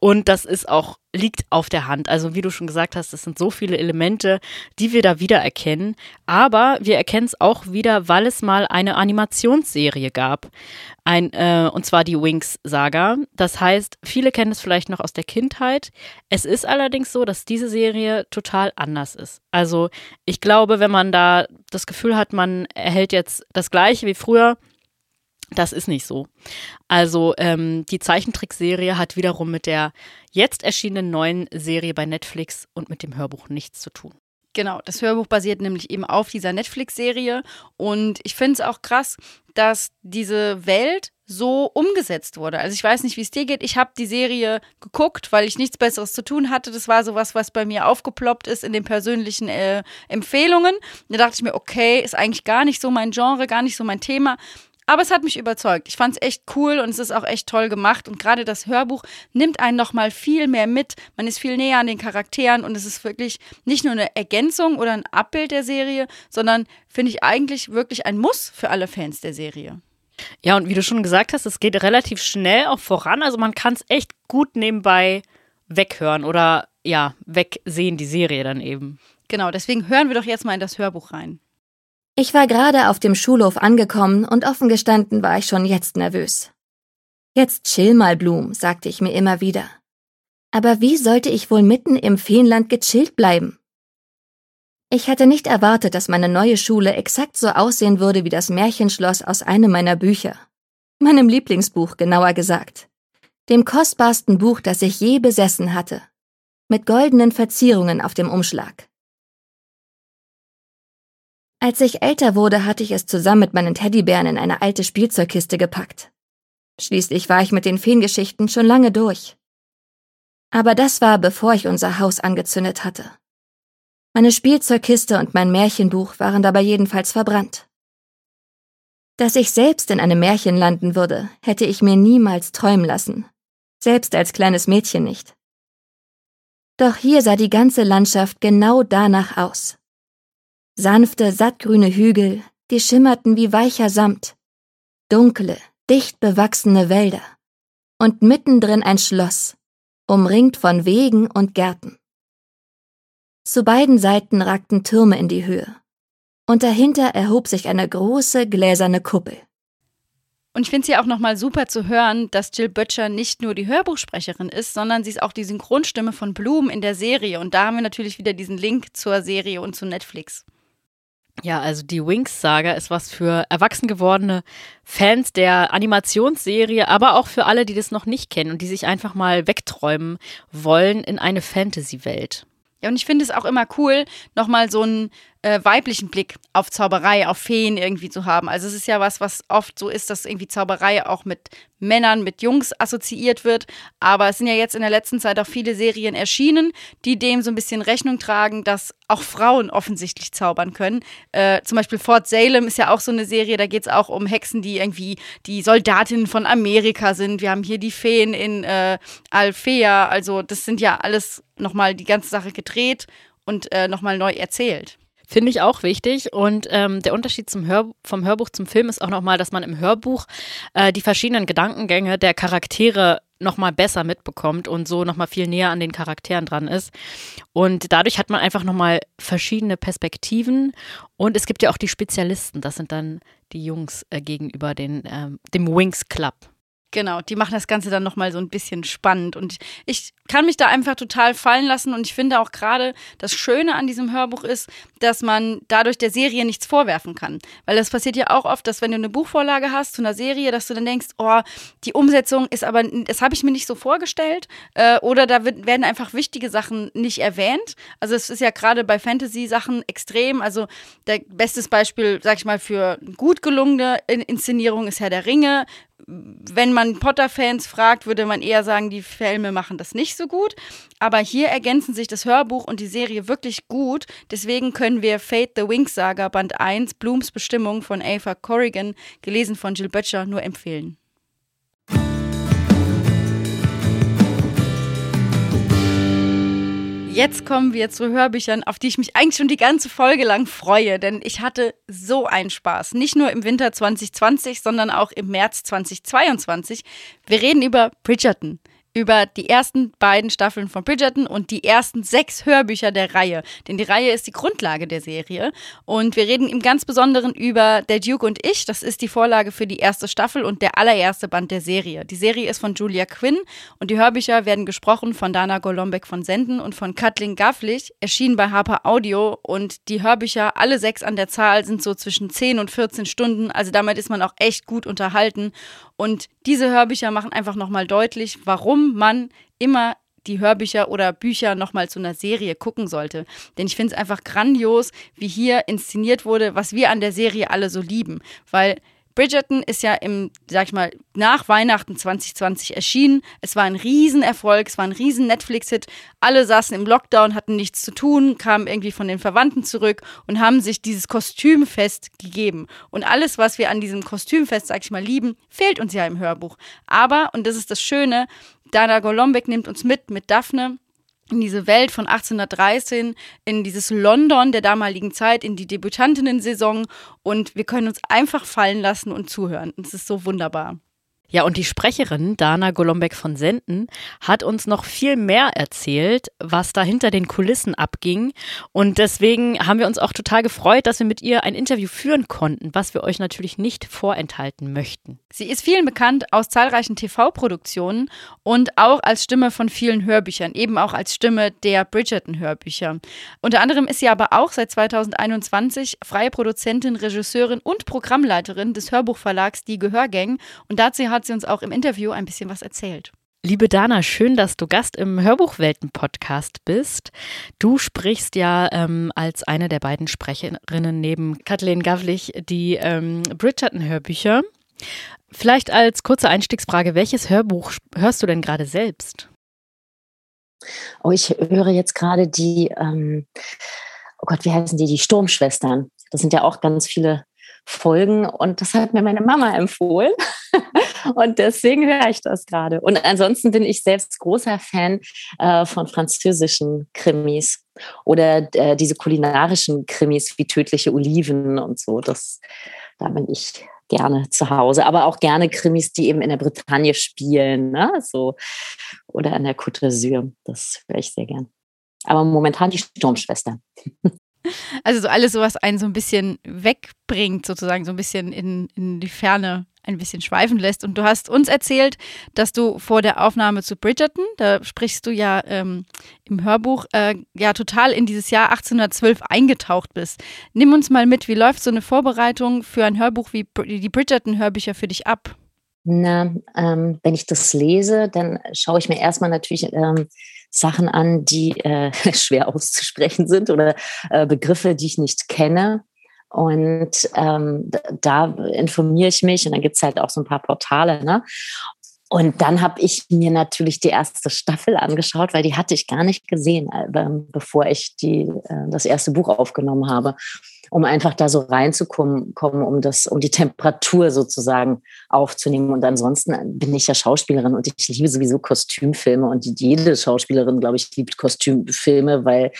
Und das ist auch, liegt auf der Hand. Also wie du schon gesagt hast, es sind so viele Elemente, die wir da wiedererkennen. Aber wir erkennen es auch wieder, weil es mal eine Animationsserie gab. Ein, äh, und zwar die Wings-Saga. Das heißt, viele kennen es vielleicht noch aus der Kindheit. Es ist allerdings so, dass diese Serie total anders ist. Also ich glaube, wenn man da das Gefühl hat, man erhält jetzt das gleiche wie früher, das ist nicht so. Also ähm, die Zeichentrickserie hat wiederum mit der jetzt erschienenen neuen Serie bei Netflix und mit dem Hörbuch nichts zu tun. Genau, das Hörbuch basiert nämlich eben auf dieser Netflix-Serie und ich finde es auch krass, dass diese Welt so umgesetzt wurde. Also ich weiß nicht, wie es dir geht. Ich habe die Serie geguckt, weil ich nichts Besseres zu tun hatte. Das war sowas, was bei mir aufgeploppt ist in den persönlichen äh, Empfehlungen. Da dachte ich mir, okay, ist eigentlich gar nicht so mein Genre, gar nicht so mein Thema. Aber es hat mich überzeugt. Ich fand es echt cool und es ist auch echt toll gemacht. Und gerade das Hörbuch nimmt einen nochmal viel mehr mit. Man ist viel näher an den Charakteren und es ist wirklich nicht nur eine Ergänzung oder ein Abbild der Serie, sondern finde ich eigentlich wirklich ein Muss für alle Fans der Serie. Ja, und wie du schon gesagt hast, es geht relativ schnell auch voran. Also man kann es echt gut nebenbei weghören oder ja, wegsehen, die Serie dann eben. Genau, deswegen hören wir doch jetzt mal in das Hörbuch rein. Ich war gerade auf dem Schulhof angekommen und offen gestanden war ich schon jetzt nervös. Jetzt chill mal, Blum, sagte ich mir immer wieder. Aber wie sollte ich wohl mitten im Feenland gechillt bleiben? Ich hatte nicht erwartet, dass meine neue Schule exakt so aussehen würde wie das Märchenschloss aus einem meiner Bücher. Meinem Lieblingsbuch, genauer gesagt. Dem kostbarsten Buch, das ich je besessen hatte. Mit goldenen Verzierungen auf dem Umschlag. Als ich älter wurde, hatte ich es zusammen mit meinen Teddybären in eine alte Spielzeugkiste gepackt. Schließlich war ich mit den Feengeschichten schon lange durch. Aber das war, bevor ich unser Haus angezündet hatte. Meine Spielzeugkiste und mein Märchenbuch waren dabei jedenfalls verbrannt. Dass ich selbst in einem Märchen landen würde, hätte ich mir niemals träumen lassen, selbst als kleines Mädchen nicht. Doch hier sah die ganze Landschaft genau danach aus. Sanfte, sattgrüne Hügel, die schimmerten wie weicher Samt. Dunkle, dicht bewachsene Wälder. Und mittendrin ein Schloss, umringt von Wegen und Gärten. Zu beiden Seiten ragten Türme in die Höhe. Und dahinter erhob sich eine große gläserne Kuppel. Und ich finde es ja auch nochmal super zu hören, dass Jill Böttcher nicht nur die Hörbuchsprecherin ist, sondern sie ist auch die Synchronstimme von Bloom in der Serie. Und da haben wir natürlich wieder diesen Link zur Serie und zu Netflix. Ja, also die Wings-Saga ist was für erwachsen gewordene Fans der Animationsserie, aber auch für alle, die das noch nicht kennen und die sich einfach mal wegträumen wollen in eine Fantasy-Welt. Ja, und ich finde es auch immer cool, nochmal so einen äh, weiblichen Blick auf Zauberei, auf Feen irgendwie zu haben. Also es ist ja was, was oft so ist, dass irgendwie Zauberei auch mit Männern, mit Jungs assoziiert wird. Aber es sind ja jetzt in der letzten Zeit auch viele Serien erschienen, die dem so ein bisschen Rechnung tragen, dass auch Frauen offensichtlich zaubern können. Äh, zum Beispiel Fort Salem ist ja auch so eine Serie, da geht es auch um Hexen, die irgendwie die Soldatinnen von Amerika sind. Wir haben hier die Feen in äh, Alfea. Also das sind ja alles nochmal die ganze Sache gedreht und äh, nochmal neu erzählt. Finde ich auch wichtig. Und ähm, der Unterschied zum Hör vom Hörbuch zum Film ist auch nochmal, dass man im Hörbuch äh, die verschiedenen Gedankengänge der Charaktere nochmal besser mitbekommt und so nochmal viel näher an den Charakteren dran ist. Und dadurch hat man einfach nochmal verschiedene Perspektiven. Und es gibt ja auch die Spezialisten. Das sind dann die Jungs äh, gegenüber den, äh, dem Wings Club. Genau, die machen das Ganze dann nochmal so ein bisschen spannend. Und ich kann mich da einfach total fallen lassen. Und ich finde auch gerade das Schöne an diesem Hörbuch ist, dass man dadurch der Serie nichts vorwerfen kann. Weil das passiert ja auch oft, dass wenn du eine Buchvorlage hast zu einer Serie, dass du dann denkst, oh, die Umsetzung ist aber, das habe ich mir nicht so vorgestellt. Äh, oder da wird, werden einfach wichtige Sachen nicht erwähnt. Also es ist ja gerade bei Fantasy-Sachen extrem. Also der bestes Beispiel, sag ich mal, für gut gelungene Inszenierung ist Herr der Ringe wenn man Potter-Fans fragt, würde man eher sagen, die Filme machen das nicht so gut. Aber hier ergänzen sich das Hörbuch und die Serie wirklich gut. Deswegen können wir Fate the Wings Saga Band 1, Blooms Bestimmung von Ava Corrigan, gelesen von Jill Butcher, nur empfehlen. Jetzt kommen wir zu Hörbüchern, auf die ich mich eigentlich schon die ganze Folge lang freue, denn ich hatte so einen Spaß. Nicht nur im Winter 2020, sondern auch im März 2022. Wir reden über Bridgerton über die ersten beiden Staffeln von Bridgerton und die ersten sechs Hörbücher der Reihe. Denn die Reihe ist die Grundlage der Serie. Und wir reden im ganz Besonderen über Der Duke und ich. Das ist die Vorlage für die erste Staffel und der allererste Band der Serie. Die Serie ist von Julia Quinn und die Hörbücher werden gesprochen von Dana Golombek von Senden und von Kathleen Gafflich, erschienen bei Harper Audio. Und die Hörbücher, alle sechs an der Zahl, sind so zwischen 10 und 14 Stunden. Also damit ist man auch echt gut unterhalten. Und diese Hörbücher machen einfach nochmal deutlich, warum man immer die Hörbücher oder Bücher nochmal zu einer Serie gucken sollte. Denn ich finde es einfach grandios, wie hier inszeniert wurde, was wir an der Serie alle so lieben. Weil Bridgerton ist ja im, sag ich mal, nach Weihnachten 2020 erschienen. Es war ein Riesenerfolg, es war ein riesen Netflix-Hit. Alle saßen im Lockdown, hatten nichts zu tun, kamen irgendwie von den Verwandten zurück und haben sich dieses Kostümfest gegeben. Und alles, was wir an diesem Kostümfest, sag ich mal, lieben, fehlt uns ja im Hörbuch. Aber, und das ist das Schöne, Dana Golombek nimmt uns mit, mit Daphne in diese Welt von 1813, in dieses London der damaligen Zeit, in die Debütantinnen-Saison und wir können uns einfach fallen lassen und zuhören. Es ist so wunderbar. Ja, und die Sprecherin Dana Golombek von Senden hat uns noch viel mehr erzählt, was da hinter den Kulissen abging. Und deswegen haben wir uns auch total gefreut, dass wir mit ihr ein Interview führen konnten, was wir euch natürlich nicht vorenthalten möchten. Sie ist vielen bekannt aus zahlreichen TV-Produktionen und auch als Stimme von vielen Hörbüchern, eben auch als Stimme der Bridgerton-Hörbücher. Unter anderem ist sie aber auch seit 2021 freie Produzentin, Regisseurin und Programmleiterin des Hörbuchverlags Die Gehörgang. Und dazu hat hat sie uns auch im Interview ein bisschen was erzählt. Liebe Dana, schön, dass du Gast im Hörbuchwelten-Podcast bist. Du sprichst ja ähm, als eine der beiden Sprecherinnen neben Kathleen Gavlich die ähm, Bridgerton-Hörbücher. Vielleicht als kurze Einstiegsfrage, welches Hörbuch hörst du denn gerade selbst? Oh, ich höre jetzt gerade die, ähm, oh Gott, wie heißen die? Die Sturmschwestern. Das sind ja auch ganz viele Folgen und das hat mir meine Mama empfohlen. [LAUGHS] und deswegen höre ich das gerade. Und ansonsten bin ich selbst großer Fan äh, von französischen Krimis oder äh, diese kulinarischen Krimis wie tödliche Oliven und so. Das, da bin ich gerne zu Hause, aber auch gerne Krimis, die eben in der Bretagne spielen, ne? so oder an der Côte d'Azur. Das höre ich sehr gern. Aber momentan die Sturmschwester. [LAUGHS] Also so alles, so was einen so ein bisschen wegbringt, sozusagen, so ein bisschen in, in die Ferne ein bisschen schweifen lässt. Und du hast uns erzählt, dass du vor der Aufnahme zu Bridgerton, da sprichst du ja ähm, im Hörbuch, äh, ja total in dieses Jahr 1812 eingetaucht bist. Nimm uns mal mit, wie läuft so eine Vorbereitung für ein Hörbuch wie die Bridgerton-Hörbücher für dich ab? Na, ähm, wenn ich das lese, dann schaue ich mir erstmal natürlich ähm, Sachen an, die äh, [LAUGHS] schwer auszusprechen sind oder äh, Begriffe, die ich nicht kenne. Und ähm, da informiere ich mich und dann gibt es halt auch so ein paar Portale. Ne? Und dann habe ich mir natürlich die erste Staffel angeschaut, weil die hatte ich gar nicht gesehen, äh, bevor ich die, äh, das erste Buch aufgenommen habe, um einfach da so reinzukommen, kommen, um das, um die Temperatur sozusagen aufzunehmen. Und ansonsten bin ich ja Schauspielerin und ich liebe sowieso Kostümfilme und jede Schauspielerin, glaube ich, liebt Kostümfilme, weil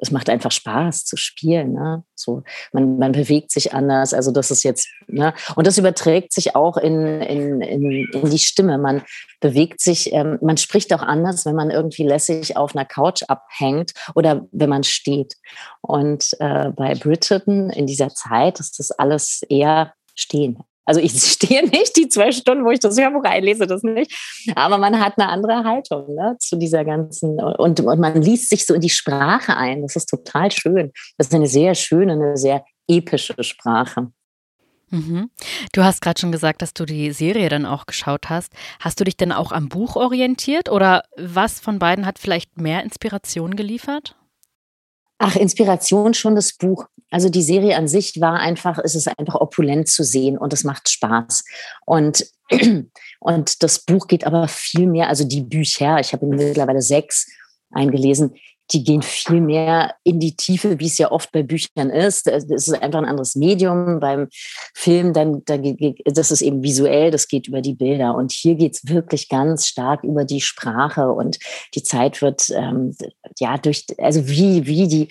es macht einfach Spaß zu spielen. Ne? So, man, man bewegt sich anders. Also das ist jetzt, ne? und das überträgt sich auch in, in, in, in die Stimme. Man bewegt sich, ähm, man spricht auch anders, wenn man irgendwie lässig auf einer Couch abhängt oder wenn man steht. Und äh, bei Bridgerton in dieser Zeit ist das alles eher stehen. Also ich [LAUGHS] stehe nicht die zwei Stunden, wo ich das Hörbuch einlese, das nicht. Aber man hat eine andere Haltung ne, zu dieser ganzen und, und man liest sich so in die Sprache ein. Das ist total schön. Das ist eine sehr schöne, eine sehr epische Sprache. Mhm. Du hast gerade schon gesagt, dass du die Serie dann auch geschaut hast. Hast du dich denn auch am Buch orientiert oder was von beiden hat vielleicht mehr Inspiration geliefert? Ach, Inspiration schon das Buch. Also die Serie an sich war einfach, es ist einfach opulent zu sehen und es macht Spaß. Und, [CLEARS THROAT] und das Buch geht aber viel mehr, also die Bücher, ich habe mittlerweile sechs eingelesen, die gehen viel mehr in die Tiefe, wie es ja oft bei Büchern ist. Es ist einfach ein anderes Medium. Beim Film, dann, da, das ist eben visuell, das geht über die Bilder. Und hier geht es wirklich ganz stark über die Sprache und die Zeit wird, ähm, ja, durch, also wie, wie die,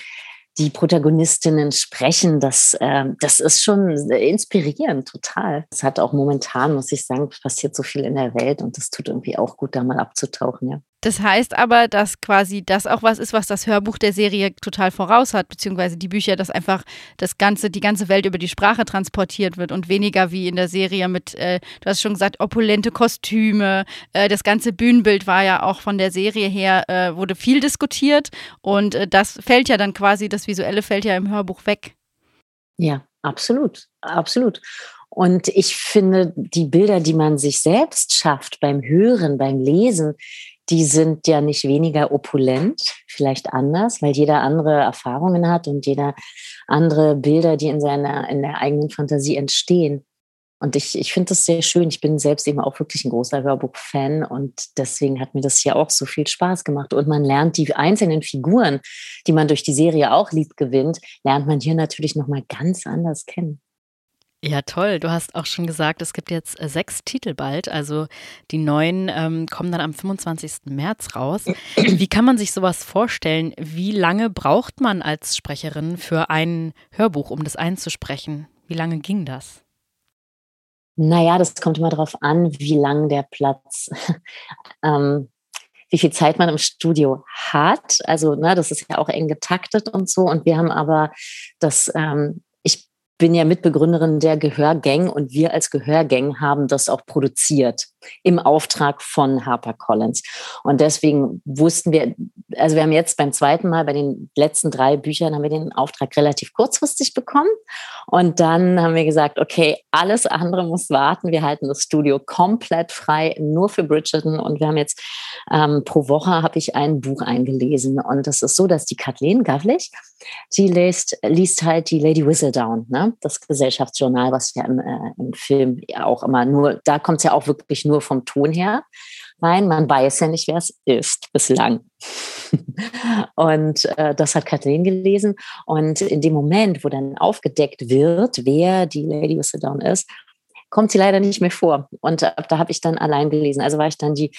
die Protagonistinnen sprechen, das, äh, das ist schon inspirierend, total. Es hat auch momentan, muss ich sagen, passiert so viel in der Welt und das tut irgendwie auch gut, da mal abzutauchen, ja. Das heißt aber, dass quasi das auch was ist, was das Hörbuch der Serie total voraus hat, beziehungsweise die Bücher, dass einfach das ganze, die ganze Welt über die Sprache transportiert wird und weniger wie in der Serie mit, äh, du hast schon gesagt, opulente Kostüme. Äh, das ganze Bühnenbild war ja auch von der Serie her, äh, wurde viel diskutiert und äh, das fällt ja dann quasi, das Visuelle fällt ja im Hörbuch weg. Ja, absolut, absolut. Und ich finde, die Bilder, die man sich selbst schafft beim Hören, beim Lesen, die sind ja nicht weniger opulent, vielleicht anders, weil jeder andere Erfahrungen hat und jeder andere Bilder, die in seiner, in der eigenen Fantasie entstehen. Und ich, ich finde das sehr schön. Ich bin selbst eben auch wirklich ein großer Hörbuch-Fan und deswegen hat mir das hier auch so viel Spaß gemacht. Und man lernt die einzelnen Figuren, die man durch die Serie auch liebt, gewinnt, lernt man hier natürlich nochmal ganz anders kennen. Ja, toll. Du hast auch schon gesagt, es gibt jetzt äh, sechs Titel bald. Also die neuen ähm, kommen dann am 25. März raus. Wie kann man sich sowas vorstellen? Wie lange braucht man als Sprecherin für ein Hörbuch, um das einzusprechen? Wie lange ging das? Naja, das kommt immer darauf an, wie lang der Platz, [LAUGHS] ähm, wie viel Zeit man im Studio hat. Also, ne, das ist ja auch eng getaktet und so. Und wir haben aber das ähm, bin ja Mitbegründerin der Gehörgang und wir als Gehörgang haben das auch produziert im Auftrag von HarperCollins. Und deswegen wussten wir, also wir haben jetzt beim zweiten Mal bei den letzten drei Büchern haben wir den Auftrag relativ kurzfristig bekommen. Und dann haben wir gesagt, okay, alles andere muss warten. Wir halten das Studio komplett frei, nur für Bridgerton. Und wir haben jetzt ähm, pro Woche habe ich ein Buch eingelesen. Und das ist so, dass die Kathleen Gavlich, sie liest, liest halt die Lady Whistledown, ne? das Gesellschaftsjournal, was ja im, äh, im Film auch immer nur, da kommt es ja auch wirklich nur vom Ton her rein. Man weiß ja nicht, wer es ist bislang. [LAUGHS] und äh, das hat Kathleen gelesen. Und in dem Moment, wo dann aufgedeckt wird, wer die Lady Whistledown ist, kommt sie leider nicht mehr vor. Und äh, da habe ich dann allein gelesen. Also war ich dann die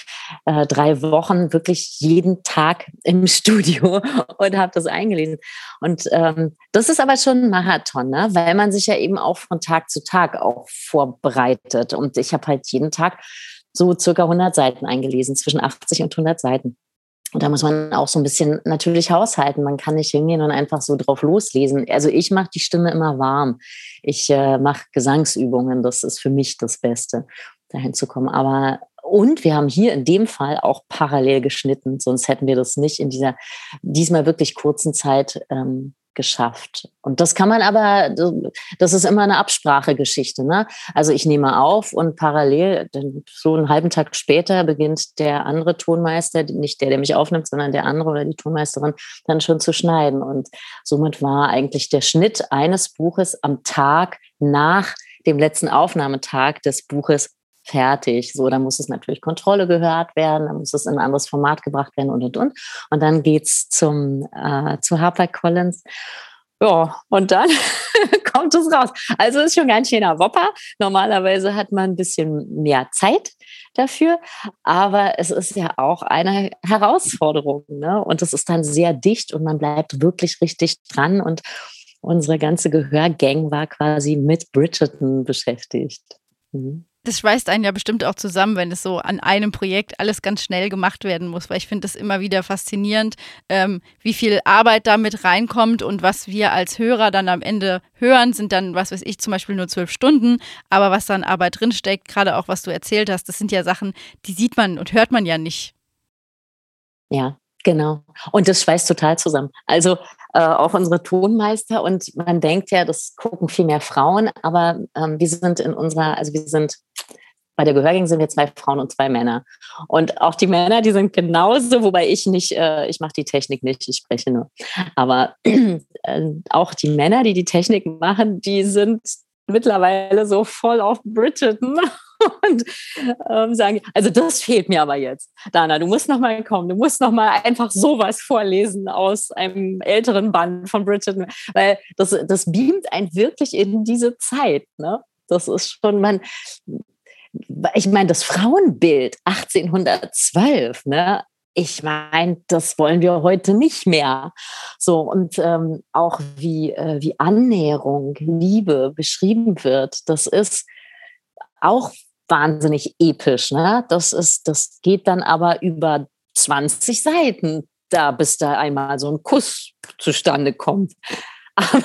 äh, drei Wochen wirklich jeden Tag im [LAUGHS] Studio und habe das eingelesen. Und ähm, das ist aber schon ein Marathon, ne? weil man sich ja eben auch von Tag zu Tag auch vorbereitet. Und ich habe halt jeden Tag so circa 100 Seiten eingelesen, zwischen 80 und 100 Seiten. Und da muss man auch so ein bisschen natürlich haushalten. Man kann nicht hingehen und einfach so drauf loslesen. Also ich mache die Stimme immer warm. Ich äh, mache Gesangsübungen. Das ist für mich das Beste, dahin zu kommen. Aber und wir haben hier in dem Fall auch parallel geschnitten, sonst hätten wir das nicht in dieser diesmal wirklich kurzen Zeit ähm, geschafft. Und das kann man aber, das ist immer eine Absprachegeschichte. Ne? Also ich nehme auf und parallel, so einen halben Tag später beginnt der andere Tonmeister, nicht der, der mich aufnimmt, sondern der andere oder die Tonmeisterin, dann schon zu schneiden. Und somit war eigentlich der Schnitt eines Buches am Tag nach dem letzten Aufnahmetag des Buches fertig. So, dann muss es natürlich Kontrolle gehört werden, dann muss es in ein anderes Format gebracht werden und und und. Und dann geht's zum äh, zu HarperCollins. Ja, und dann [LAUGHS] kommt es raus. Also ist schon ganz schöner Wopper. Normalerweise hat man ein bisschen mehr Zeit dafür, aber es ist ja auch eine Herausforderung. Ne? Und es ist dann sehr dicht und man bleibt wirklich richtig dran. Und unsere ganze Gehörgang war quasi mit Bridgerton beschäftigt. Mhm das schweißt einen ja bestimmt auch zusammen, wenn es so an einem Projekt alles ganz schnell gemacht werden muss, weil ich finde das immer wieder faszinierend, ähm, wie viel Arbeit damit reinkommt und was wir als Hörer dann am Ende hören, sind dann, was weiß ich, zum Beispiel nur zwölf Stunden, aber was dann Arbeit drinsteckt, gerade auch was du erzählt hast, das sind ja Sachen, die sieht man und hört man ja nicht. Ja, Genau. Und das schweißt total zusammen. Also äh, auch unsere Tonmeister und man denkt ja, das gucken viel mehr Frauen, aber ähm, wir sind in unserer, also wir sind bei der Gehörgang sind wir zwei Frauen und zwei Männer. Und auch die Männer, die sind genauso, wobei ich nicht, äh, ich mache die Technik nicht, ich spreche nur. Aber [CLEARS THROAT] äh, auch die Männer, die die Technik machen, die sind mittlerweile so voll auf Bridgerton [LAUGHS] [LAUGHS] und ähm, sagen, also das fehlt mir aber jetzt. Dana, du musst noch mal kommen, du musst noch mal einfach sowas vorlesen aus einem älteren Band von Bridgerton, weil das, das beamt einen wirklich in diese Zeit. Ne? Das ist schon, man, ich meine, das Frauenbild 1812, ne? ich meine, das wollen wir heute nicht mehr. So, und ähm, auch wie, äh, wie Annäherung, Liebe beschrieben wird, das ist auch wahnsinnig episch. Ne? Das, ist, das geht dann aber über 20 Seiten, da bis da einmal so ein Kuss zustande kommt. [LAUGHS] Aber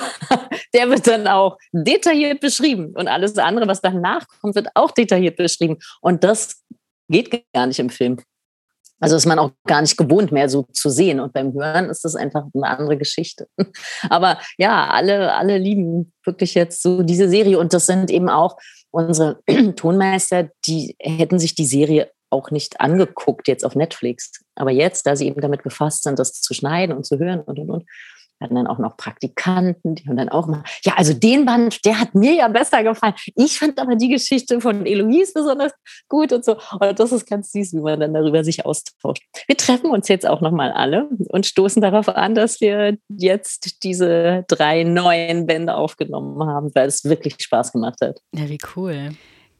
der wird dann auch detailliert beschrieben und alles andere, was danach kommt, wird auch detailliert beschrieben. Und das geht gar nicht im Film. Also ist man auch gar nicht gewohnt mehr so zu sehen. Und beim Hören ist das einfach eine andere Geschichte. [LAUGHS] Aber ja, alle, alle lieben wirklich jetzt so diese Serie. Und das sind eben auch unsere [CLEARS THROAT] Tonmeister, die hätten sich die Serie auch nicht angeguckt jetzt auf Netflix. Aber jetzt, da sie eben damit befasst sind, das zu schneiden und zu hören und und und, hatten dann auch noch Praktikanten, die haben dann auch mal, ja, also den Band, der hat mir ja besser gefallen. Ich fand aber die Geschichte von Eloise besonders gut und so. Und das ist ganz süß, wie man dann darüber sich austauscht. Wir treffen uns jetzt auch nochmal alle und stoßen darauf an, dass wir jetzt diese drei neuen Bände aufgenommen haben, weil es wirklich Spaß gemacht hat. Ja, wie cool.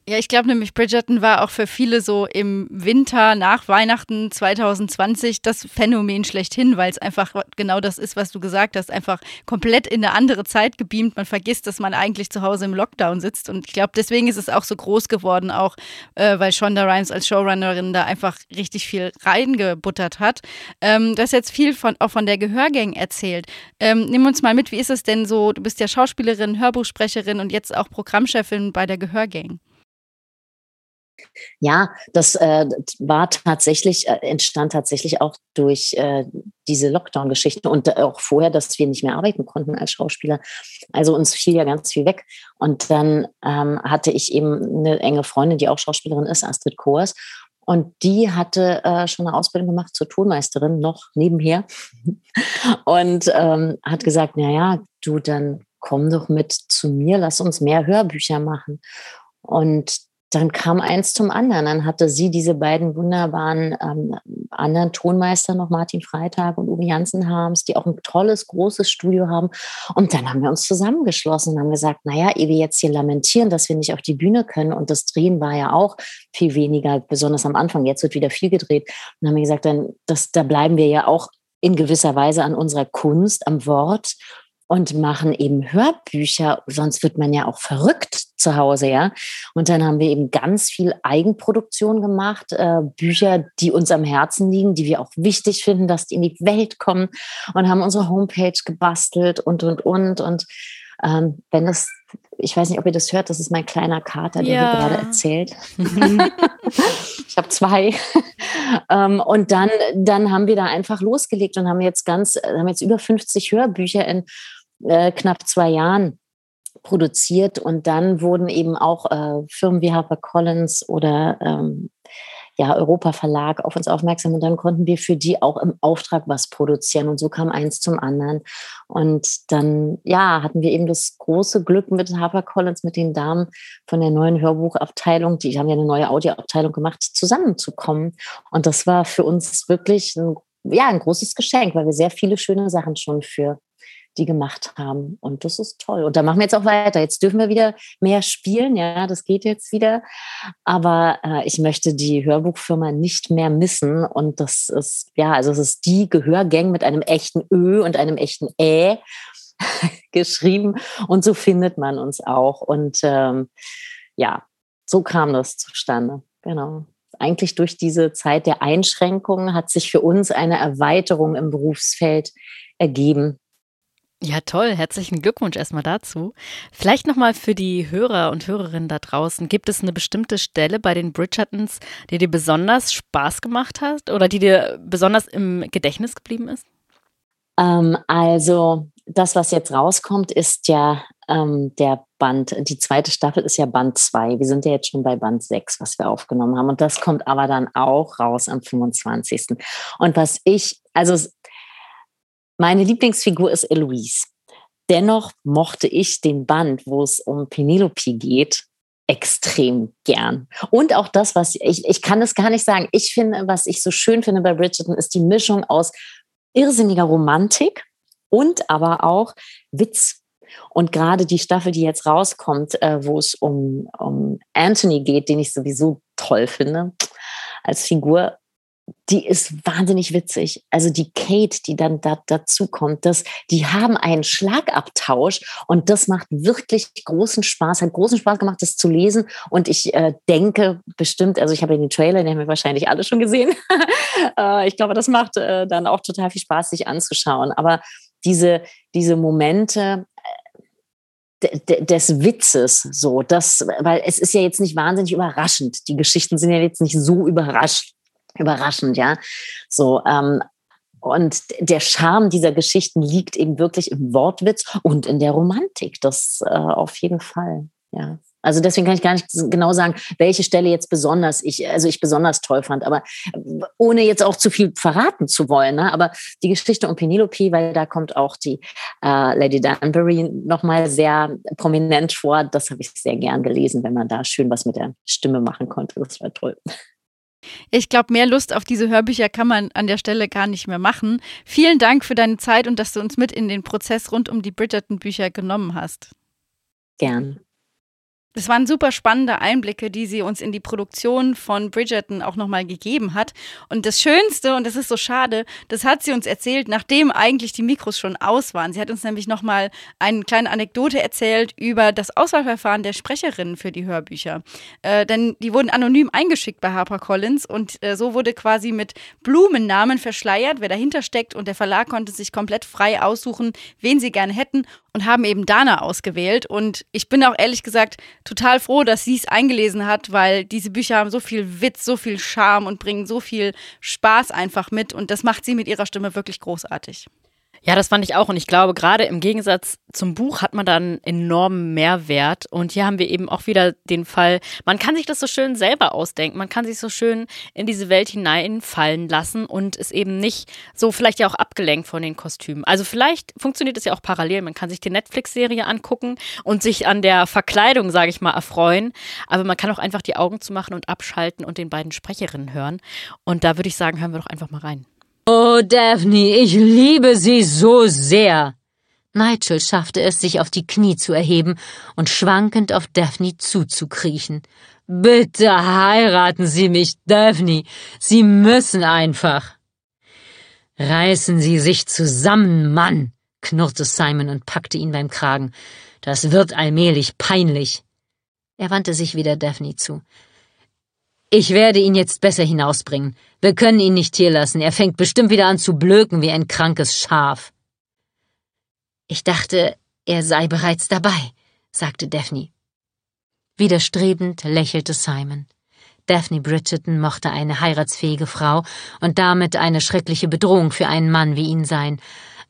Ja, ich glaube nämlich, Bridgerton war auch für viele so im Winter nach Weihnachten 2020 das Phänomen schlechthin, weil es einfach genau das ist, was du gesagt hast, einfach komplett in eine andere Zeit gebeamt. Man vergisst, dass man eigentlich zu Hause im Lockdown sitzt. Und ich glaube, deswegen ist es auch so groß geworden, auch äh, weil Shonda Rhimes als Showrunnerin da einfach richtig viel reingebuttert hat. Ähm, du hast jetzt viel von, auch von der Gehörgang erzählt. Ähm, nimm uns mal mit, wie ist es denn so? Du bist ja Schauspielerin, Hörbuchsprecherin und jetzt auch Programmchefin bei der Gehörgang. Ja, das äh, war tatsächlich, äh, entstand tatsächlich auch durch äh, diese Lockdown-Geschichte und äh, auch vorher, dass wir nicht mehr arbeiten konnten als Schauspieler. Also uns fiel ja ganz viel weg. Und dann ähm, hatte ich eben eine enge Freundin, die auch Schauspielerin ist, Astrid Koers. Und die hatte äh, schon eine Ausbildung gemacht zur Tonmeisterin, noch nebenher. [LAUGHS] Und ähm, hat gesagt, naja, du, dann komm doch mit zu mir, lass uns mehr Hörbücher machen. Und dann kam eins zum anderen. Dann hatte sie diese beiden wunderbaren ähm, anderen Tonmeister noch, Martin Freitag und Uwe Jansen-Harms, die auch ein tolles, großes Studio haben. Und dann haben wir uns zusammengeschlossen und haben gesagt, naja, ehe wir jetzt hier lamentieren, dass wir nicht auf die Bühne können und das Drehen war ja auch viel weniger, besonders am Anfang. Jetzt wird wieder viel gedreht. Und dann haben wir gesagt, dann, das, da bleiben wir ja auch in gewisser Weise an unserer Kunst, am Wort und machen eben Hörbücher, sonst wird man ja auch verrückt zu Hause, ja. Und dann haben wir eben ganz viel Eigenproduktion gemacht, äh, Bücher, die uns am Herzen liegen, die wir auch wichtig finden, dass die in die Welt kommen und haben unsere Homepage gebastelt und, und, und. Und ähm, wenn das, ich weiß nicht, ob ihr das hört, das ist mein kleiner Kater, der ja. hier gerade erzählt. [LAUGHS] ich habe zwei. [LAUGHS] ähm, und dann, dann haben wir da einfach losgelegt und haben jetzt ganz, haben jetzt über 50 Hörbücher in äh, knapp zwei Jahren produziert und dann wurden eben auch äh, Firmen wie HarperCollins oder ähm, ja, Europa Verlag auf uns aufmerksam und dann konnten wir für die auch im Auftrag was produzieren und so kam eins zum anderen. Und dann, ja, hatten wir eben das große Glück mit HarperCollins, mit den Damen von der neuen Hörbuchabteilung, die haben ja eine neue Audioabteilung gemacht, zusammenzukommen. Und das war für uns wirklich ein, ja, ein großes Geschenk, weil wir sehr viele schöne Sachen schon für die gemacht haben. Und das ist toll. Und da machen wir jetzt auch weiter. Jetzt dürfen wir wieder mehr spielen. Ja, das geht jetzt wieder. Aber äh, ich möchte die Hörbuchfirma nicht mehr missen. Und das ist, ja, also es ist die Gehörgang mit einem echten Ö und einem echten Ä [LAUGHS] geschrieben. Und so findet man uns auch. Und ähm, ja, so kam das zustande. Genau eigentlich durch diese Zeit der Einschränkungen hat sich für uns eine Erweiterung im Berufsfeld ergeben. Ja, toll. Herzlichen Glückwunsch erstmal dazu. Vielleicht nochmal für die Hörer und Hörerinnen da draußen. Gibt es eine bestimmte Stelle bei den Bridgertons, die dir besonders Spaß gemacht hat oder die dir besonders im Gedächtnis geblieben ist? Ähm, also, das, was jetzt rauskommt, ist ja ähm, der Band, die zweite Staffel ist ja Band 2. Wir sind ja jetzt schon bei Band 6, was wir aufgenommen haben. Und das kommt aber dann auch raus am 25. Und was ich, also meine Lieblingsfigur ist Eloise. Dennoch mochte ich den Band, wo es um Penelope geht, extrem gern. Und auch das, was ich, ich kann es gar nicht sagen. Ich finde, was ich so schön finde bei Bridgerton, ist die Mischung aus irrsinniger Romantik und aber auch Witz. Und gerade die Staffel, die jetzt rauskommt, äh, wo es um, um Anthony geht, den ich sowieso toll finde als Figur, die ist wahnsinnig witzig. Also die Kate, die dann da, dazu kommt, das, die haben einen Schlagabtausch und das macht wirklich großen Spaß, hat großen Spaß gemacht, das zu lesen. Und ich äh, denke bestimmt, also ich habe den Trailer, den haben wir wahrscheinlich alle schon gesehen. [LAUGHS] äh, ich glaube, das macht äh, dann auch total viel Spaß, sich anzuschauen. Aber diese, diese Momente, äh, des Witzes so das weil es ist ja jetzt nicht wahnsinnig überraschend die Geschichten sind ja jetzt nicht so überrascht überraschend, ja. So, ähm, und der Charme dieser Geschichten liegt eben wirklich im Wortwitz und in der Romantik. Das äh, auf jeden Fall, ja. Also deswegen kann ich gar nicht genau sagen, welche Stelle jetzt besonders ich, also ich besonders toll fand, aber äh, ohne jetzt auch zu viel verraten zu wollen. Ne? Aber die Geschichte um Penelope, weil da kommt auch die äh, Lady Danbury nochmal sehr prominent vor. Das habe ich sehr gern gelesen, wenn man da schön was mit der Stimme machen konnte. Das war toll. Ich glaube, mehr Lust auf diese Hörbücher kann man an der Stelle gar nicht mehr machen. Vielen Dank für deine Zeit und dass du uns mit in den Prozess rund um die Bridgerton-Bücher genommen hast. Gern. Das waren super spannende Einblicke, die sie uns in die Produktion von Bridgerton auch nochmal gegeben hat. Und das Schönste, und das ist so schade, das hat sie uns erzählt, nachdem eigentlich die Mikros schon aus waren. Sie hat uns nämlich nochmal eine kleine Anekdote erzählt über das Auswahlverfahren der Sprecherinnen für die Hörbücher. Äh, denn die wurden anonym eingeschickt bei HarperCollins und äh, so wurde quasi mit Blumennamen verschleiert, wer dahinter steckt. Und der Verlag konnte sich komplett frei aussuchen, wen sie gerne hätten und haben eben Dana ausgewählt. Und ich bin auch ehrlich gesagt total froh, dass sie es eingelesen hat, weil diese Bücher haben so viel Witz, so viel Charme und bringen so viel Spaß einfach mit. Und das macht sie mit ihrer Stimme wirklich großartig. Ja, das fand ich auch. Und ich glaube, gerade im Gegensatz zum Buch hat man da einen enormen Mehrwert. Und hier haben wir eben auch wieder den Fall, man kann sich das so schön selber ausdenken. Man kann sich so schön in diese Welt hineinfallen lassen und ist eben nicht so vielleicht ja auch abgelenkt von den Kostümen. Also vielleicht funktioniert es ja auch parallel. Man kann sich die Netflix-Serie angucken und sich an der Verkleidung, sage ich mal, erfreuen. Aber man kann auch einfach die Augen zumachen und abschalten und den beiden Sprecherinnen hören. Und da würde ich sagen, hören wir doch einfach mal rein. Oh, Daphne, ich liebe Sie so sehr. Nigel schaffte es, sich auf die Knie zu erheben und schwankend auf Daphne zuzukriechen. Bitte heiraten Sie mich, Daphne. Sie müssen einfach. Reißen Sie sich zusammen, Mann, knurrte Simon und packte ihn beim Kragen. Das wird allmählich peinlich. Er wandte sich wieder Daphne zu. Ich werde ihn jetzt besser hinausbringen. Wir können ihn nicht hier lassen. Er fängt bestimmt wieder an zu blöken wie ein krankes Schaf. Ich dachte, er sei bereits dabei, sagte Daphne. Widerstrebend lächelte Simon. Daphne Bridgerton mochte eine heiratsfähige Frau und damit eine schreckliche Bedrohung für einen Mann wie ihn sein,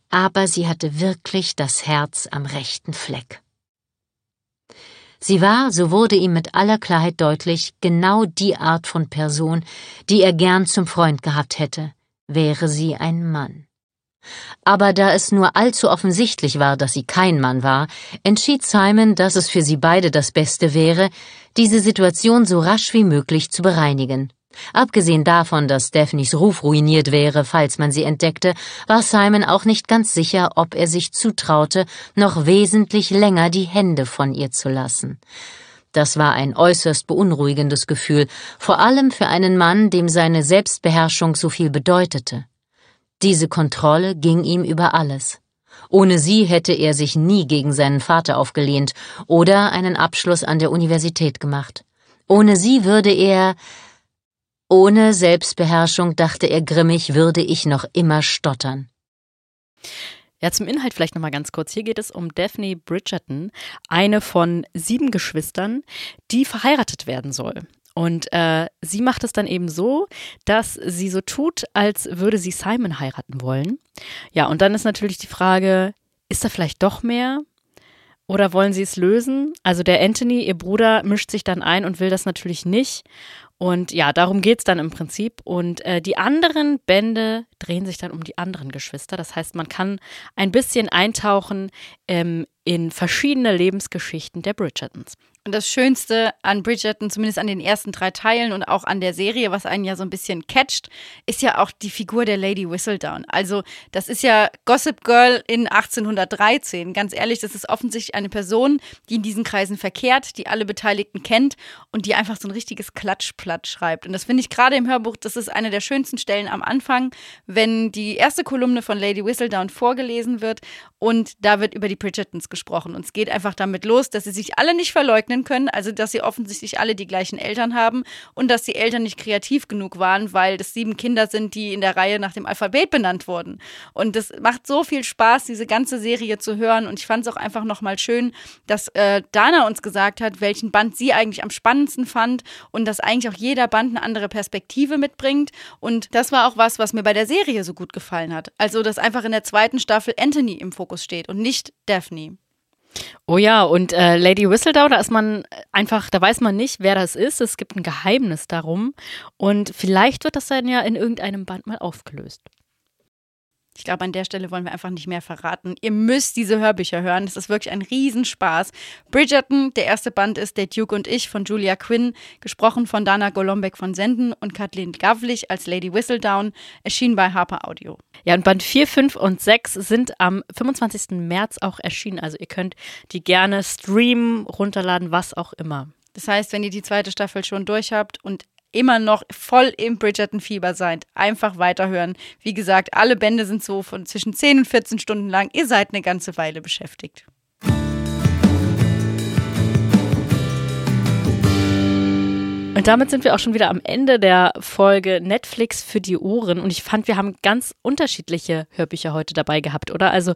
aber sie hatte wirklich das Herz am rechten Fleck. Sie war, so wurde ihm mit aller Klarheit deutlich, genau die Art von Person, die er gern zum Freund gehabt hätte, wäre sie ein Mann. Aber da es nur allzu offensichtlich war, dass sie kein Mann war, entschied Simon, dass es für sie beide das Beste wäre, diese Situation so rasch wie möglich zu bereinigen. Abgesehen davon, dass Daphnes Ruf ruiniert wäre, falls man sie entdeckte, war Simon auch nicht ganz sicher, ob er sich zutraute, noch wesentlich länger die Hände von ihr zu lassen. Das war ein äußerst beunruhigendes Gefühl, vor allem für einen Mann, dem seine Selbstbeherrschung so viel bedeutete. Diese Kontrolle ging ihm über alles. Ohne sie hätte er sich nie gegen seinen Vater aufgelehnt oder einen Abschluss an der Universität gemacht. Ohne sie würde er ohne Selbstbeherrschung, dachte er grimmig, würde ich noch immer stottern. Ja, zum Inhalt vielleicht nochmal ganz kurz. Hier geht es um Daphne Bridgerton, eine von sieben Geschwistern, die verheiratet werden soll. Und äh, sie macht es dann eben so, dass sie so tut, als würde sie Simon heiraten wollen. Ja, und dann ist natürlich die Frage, ist da vielleicht doch mehr? Oder wollen sie es lösen? Also der Anthony, ihr Bruder, mischt sich dann ein und will das natürlich nicht. Und ja, darum geht es dann im Prinzip. Und äh, die anderen Bände drehen sich dann um die anderen Geschwister. Das heißt, man kann ein bisschen eintauchen ähm, in verschiedene Lebensgeschichten der Bridgertons. Und das Schönste an Bridgerton, zumindest an den ersten drei Teilen und auch an der Serie, was einen ja so ein bisschen catcht, ist ja auch die Figur der Lady Whistledown. Also, das ist ja Gossip Girl in 1813. Ganz ehrlich, das ist offensichtlich eine Person, die in diesen Kreisen verkehrt, die alle Beteiligten kennt und die einfach so ein richtiges Klatschplatt schreibt. Und das finde ich gerade im Hörbuch, das ist eine der schönsten Stellen am Anfang, wenn die erste Kolumne von Lady Whistledown vorgelesen wird und da wird über die Bridgertons gesprochen. Und es geht einfach damit los, dass sie sich alle nicht verleugnen können, also dass sie offensichtlich alle die gleichen Eltern haben und dass die Eltern nicht kreativ genug waren, weil das sieben Kinder sind, die in der Reihe nach dem Alphabet benannt wurden. Und das macht so viel Spaß, diese ganze Serie zu hören. Und ich fand es auch einfach nochmal schön, dass äh, Dana uns gesagt hat, welchen Band sie eigentlich am spannendsten fand und dass eigentlich auch jeder Band eine andere Perspektive mitbringt. Und das war auch was, was mir bei der Serie so gut gefallen hat. Also, dass einfach in der zweiten Staffel Anthony im Fokus steht und nicht Daphne. Oh ja, und äh, Lady Whistledown, da ist man einfach, da weiß man nicht, wer das ist. Es gibt ein Geheimnis darum. Und vielleicht wird das dann ja in irgendeinem Band mal aufgelöst. Ich glaube, an der Stelle wollen wir einfach nicht mehr verraten. Ihr müsst diese Hörbücher hören. Es ist wirklich ein Riesenspaß. Bridgerton, der erste Band ist Der Duke und ich von Julia Quinn, gesprochen von Dana Golombek von Senden und Kathleen Gavlich als Lady Whistledown, erschienen bei Harper Audio. Ja, und Band 4, 5 und 6 sind am 25. März auch erschienen. Also ihr könnt die gerne streamen, runterladen, was auch immer. Das heißt, wenn ihr die zweite Staffel schon durch habt und immer noch voll im Bridgerton-Fieber seid, einfach weiterhören. Wie gesagt, alle Bände sind so von zwischen 10 und 14 Stunden lang. Ihr seid eine ganze Weile beschäftigt. Und damit sind wir auch schon wieder am Ende der Folge Netflix für die Ohren. Und ich fand, wir haben ganz unterschiedliche Hörbücher heute dabei gehabt, oder? Also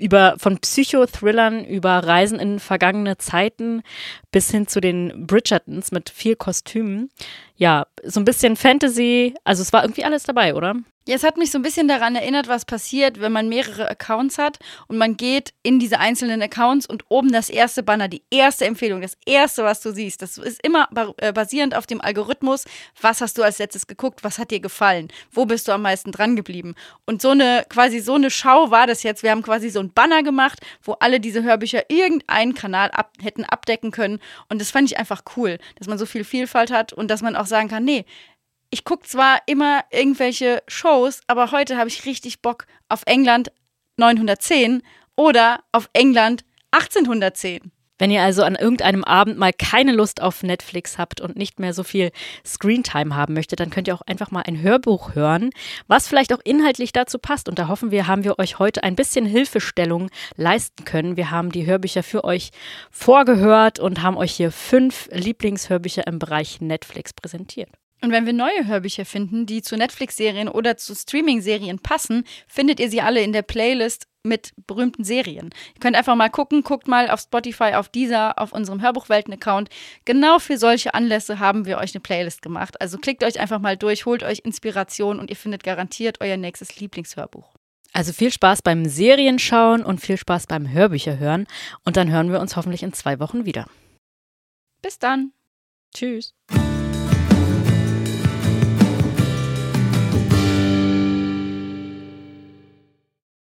über von Psychothrillern über Reisen in vergangene Zeiten bis hin zu den Bridgertons mit viel Kostümen. Ja, so ein bisschen Fantasy, also es war irgendwie alles dabei, oder? Es hat mich so ein bisschen daran erinnert, was passiert, wenn man mehrere Accounts hat und man geht in diese einzelnen Accounts und oben das erste Banner, die erste Empfehlung, das erste, was du siehst, das ist immer äh, basierend auf dem Algorithmus, was hast du als letztes geguckt, was hat dir gefallen, wo bist du am meisten dran geblieben. Und so eine, quasi so eine Schau war das jetzt. Wir haben quasi so ein Banner gemacht, wo alle diese Hörbücher irgendeinen Kanal ab, hätten abdecken können. Und das fand ich einfach cool, dass man so viel Vielfalt hat und dass man auch sagen kann, nee, ich gucke zwar immer irgendwelche Shows, aber heute habe ich richtig Bock auf England 910 oder auf England 1810. Wenn ihr also an irgendeinem Abend mal keine Lust auf Netflix habt und nicht mehr so viel Screentime haben möchtet, dann könnt ihr auch einfach mal ein Hörbuch hören, was vielleicht auch inhaltlich dazu passt. Und da hoffen wir, haben wir euch heute ein bisschen Hilfestellung leisten können. Wir haben die Hörbücher für euch vorgehört und haben euch hier fünf Lieblingshörbücher im Bereich Netflix präsentiert. Und wenn wir neue Hörbücher finden, die zu Netflix-Serien oder zu Streaming-Serien passen, findet ihr sie alle in der Playlist mit berühmten Serien. Ihr könnt einfach mal gucken, guckt mal auf Spotify, auf dieser, auf unserem Hörbuchwelten-Account. Genau für solche Anlässe haben wir euch eine Playlist gemacht. Also klickt euch einfach mal durch, holt euch Inspiration und ihr findet garantiert euer nächstes Lieblingshörbuch. Also viel Spaß beim Serienschauen und viel Spaß beim Hörbücher hören. Und dann hören wir uns hoffentlich in zwei Wochen wieder. Bis dann. Tschüss.